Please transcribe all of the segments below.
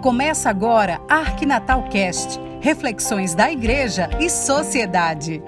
Começa agora Arquinatal Cast, reflexões da igreja e sociedade.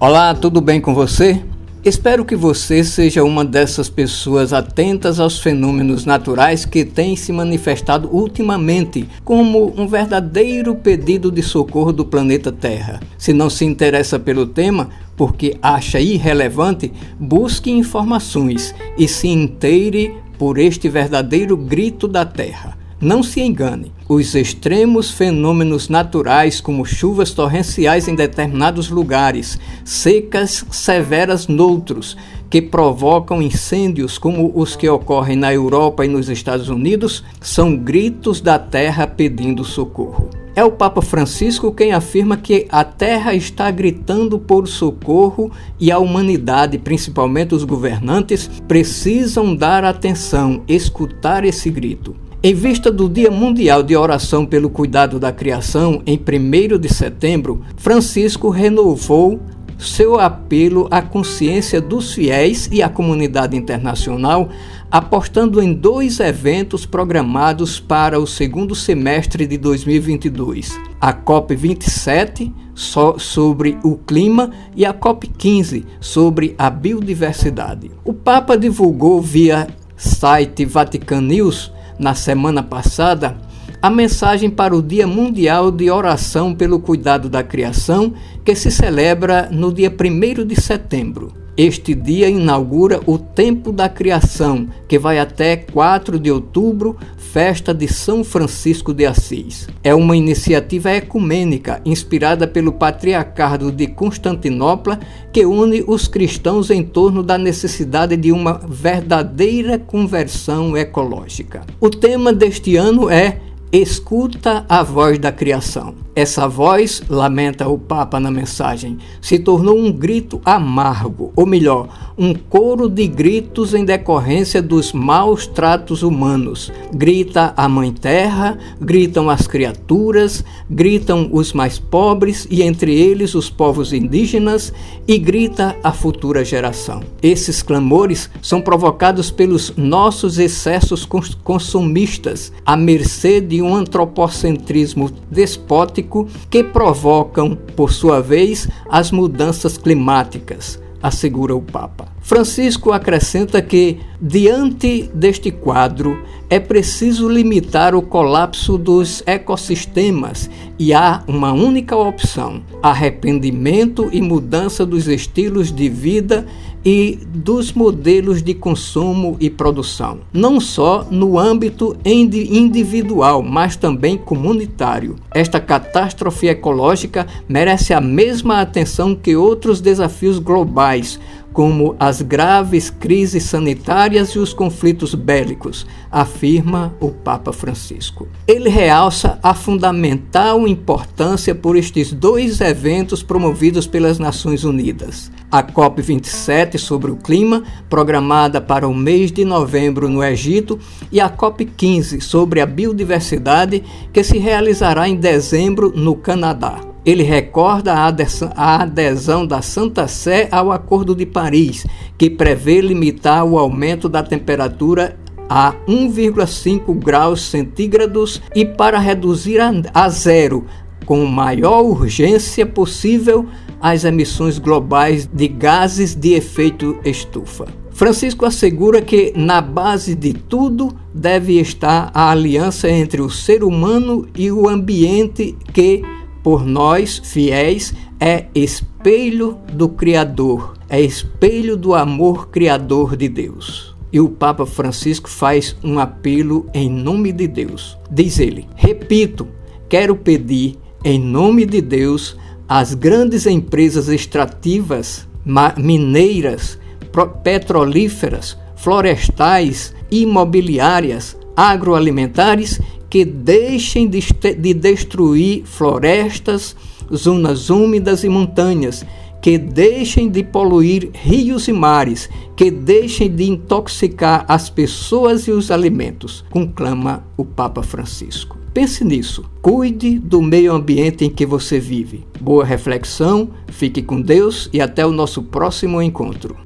Olá, tudo bem com você? Espero que você seja uma dessas pessoas atentas aos fenômenos naturais que têm se manifestado ultimamente como um verdadeiro pedido de socorro do planeta Terra. Se não se interessa pelo tema, porque acha irrelevante, busque informações e se inteire por este verdadeiro grito da terra. Não se engane, os extremos fenômenos naturais, como chuvas torrenciais em determinados lugares, secas severas noutros, que provocam incêndios como os que ocorrem na Europa e nos Estados Unidos, são gritos da terra pedindo socorro. É o Papa Francisco quem afirma que a Terra está gritando por socorro e a humanidade, principalmente os governantes, precisam dar atenção, escutar esse grito. Em vista do Dia Mundial de Oração pelo Cuidado da Criação, em 1 de setembro, Francisco renovou seu apelo à consciência dos fiéis e à comunidade internacional, apostando em dois eventos programados para o segundo semestre de 2022: a COP27 sobre o clima e a COP15 sobre a biodiversidade. O Papa divulgou via site Vatican News na semana passada a mensagem para o Dia Mundial de Oração pelo Cuidado da Criação, que se celebra no dia 1 de setembro. Este dia inaugura o Tempo da Criação, que vai até 4 de outubro, festa de São Francisco de Assis. É uma iniciativa ecumênica inspirada pelo Patriarcado de Constantinopla que une os cristãos em torno da necessidade de uma verdadeira conversão ecológica. O tema deste ano é Escuta a voz da criação. Essa voz, lamenta o Papa na mensagem, se tornou um grito amargo, ou melhor, um coro de gritos em decorrência dos maus tratos humanos. Grita a Mãe Terra, gritam as criaturas, gritam os mais pobres e entre eles os povos indígenas e grita a futura geração. Esses clamores são provocados pelos nossos excessos consumistas, à mercê de um antropocentrismo despótico que provocam, por sua vez, as mudanças climáticas, assegura o Papa. Francisco acrescenta que, diante deste quadro, é preciso limitar o colapso dos ecossistemas e há uma única opção: arrependimento e mudança dos estilos de vida e dos modelos de consumo e produção, não só no âmbito individual, mas também comunitário. Esta catástrofe ecológica merece a mesma atenção que outros desafios globais, como as graves crises sanitárias e os conflitos bélicos, afirma o Papa Francisco. Ele realça a fundamental importância por estes dois eventos promovidos pelas Nações Unidas. A COP27 sobre o clima, programada para o mês de novembro no Egito, e a COP15 sobre a biodiversidade, que se realizará em dezembro no Canadá. Ele recorda a adesão da Santa Sé ao Acordo de Paris, que prevê limitar o aumento da temperatura a 1,5 graus centígrados e para reduzir a zero, com maior urgência possível, as emissões globais de gases de efeito estufa. Francisco assegura que na base de tudo deve estar a aliança entre o ser humano e o ambiente que por nós, fiéis, é espelho do Criador, é espelho do amor criador de Deus. E o Papa Francisco faz um apelo em nome de Deus. Diz ele: Repito, quero pedir em nome de Deus às grandes empresas extrativas, mineiras, petrolíferas, florestais, imobiliárias, agroalimentares que deixem de, de destruir florestas, zonas úmidas e montanhas, que deixem de poluir rios e mares, que deixem de intoxicar as pessoas e os alimentos, conclama o Papa Francisco. Pense nisso. Cuide do meio ambiente em que você vive. Boa reflexão, fique com Deus e até o nosso próximo encontro.